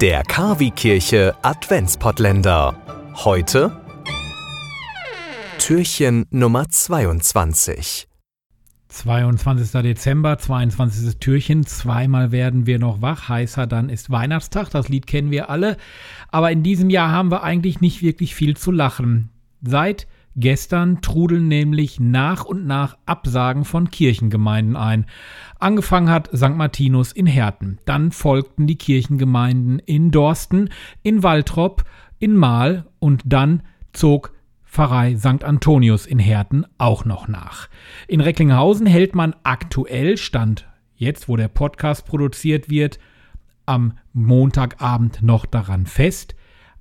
Der Kavi-Kirche Adventspottländer. Heute Türchen Nummer 22. 22. Dezember, 22. Türchen. Zweimal werden wir noch wach. Heißer dann ist Weihnachtstag. Das Lied kennen wir alle. Aber in diesem Jahr haben wir eigentlich nicht wirklich viel zu lachen. Seit Gestern trudeln nämlich nach und nach Absagen von Kirchengemeinden ein. Angefangen hat St. Martinus in Herten, dann folgten die Kirchengemeinden in Dorsten, in Waltrop, in Mahl und dann zog Pfarrei St. Antonius in Herten auch noch nach. In Recklinghausen hält man aktuell Stand, jetzt wo der Podcast produziert wird, am Montagabend noch daran fest,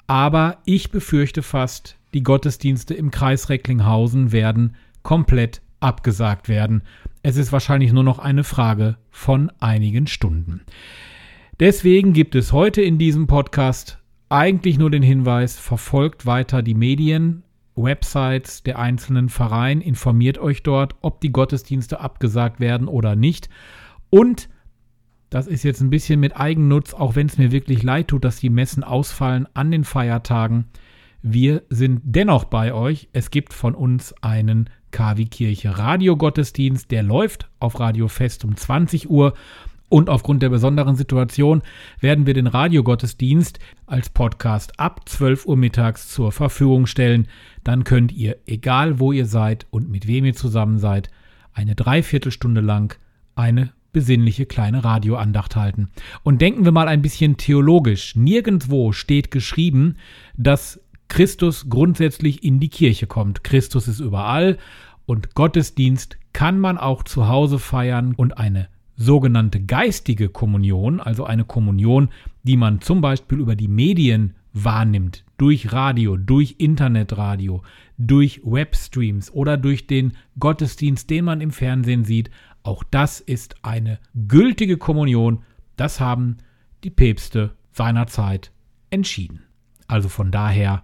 aber ich befürchte fast, die Gottesdienste im Kreis Recklinghausen werden komplett abgesagt werden. Es ist wahrscheinlich nur noch eine Frage von einigen Stunden. Deswegen gibt es heute in diesem Podcast eigentlich nur den Hinweis, verfolgt weiter die Medien, Websites der einzelnen Vereine, informiert euch dort, ob die Gottesdienste abgesagt werden oder nicht. Und das ist jetzt ein bisschen mit Eigennutz, auch wenn es mir wirklich leid tut, dass die Messen ausfallen an den Feiertagen. Wir sind dennoch bei euch. Es gibt von uns einen KW Kirche Radiogottesdienst, der läuft auf Radio Fest um 20 Uhr. Und aufgrund der besonderen Situation werden wir den Radiogottesdienst als Podcast ab 12 Uhr mittags zur Verfügung stellen. Dann könnt ihr, egal wo ihr seid und mit wem ihr zusammen seid, eine Dreiviertelstunde lang eine besinnliche kleine Radioandacht halten. Und denken wir mal ein bisschen theologisch. Nirgendwo steht geschrieben, dass Christus grundsätzlich in die Kirche kommt. Christus ist überall und Gottesdienst kann man auch zu Hause feiern und eine sogenannte geistige Kommunion, also eine Kommunion, die man zum Beispiel über die Medien wahrnimmt, durch Radio, durch Internetradio, durch Webstreams oder durch den Gottesdienst, den man im Fernsehen sieht, auch das ist eine gültige Kommunion. Das haben die Päpste seinerzeit entschieden. Also von daher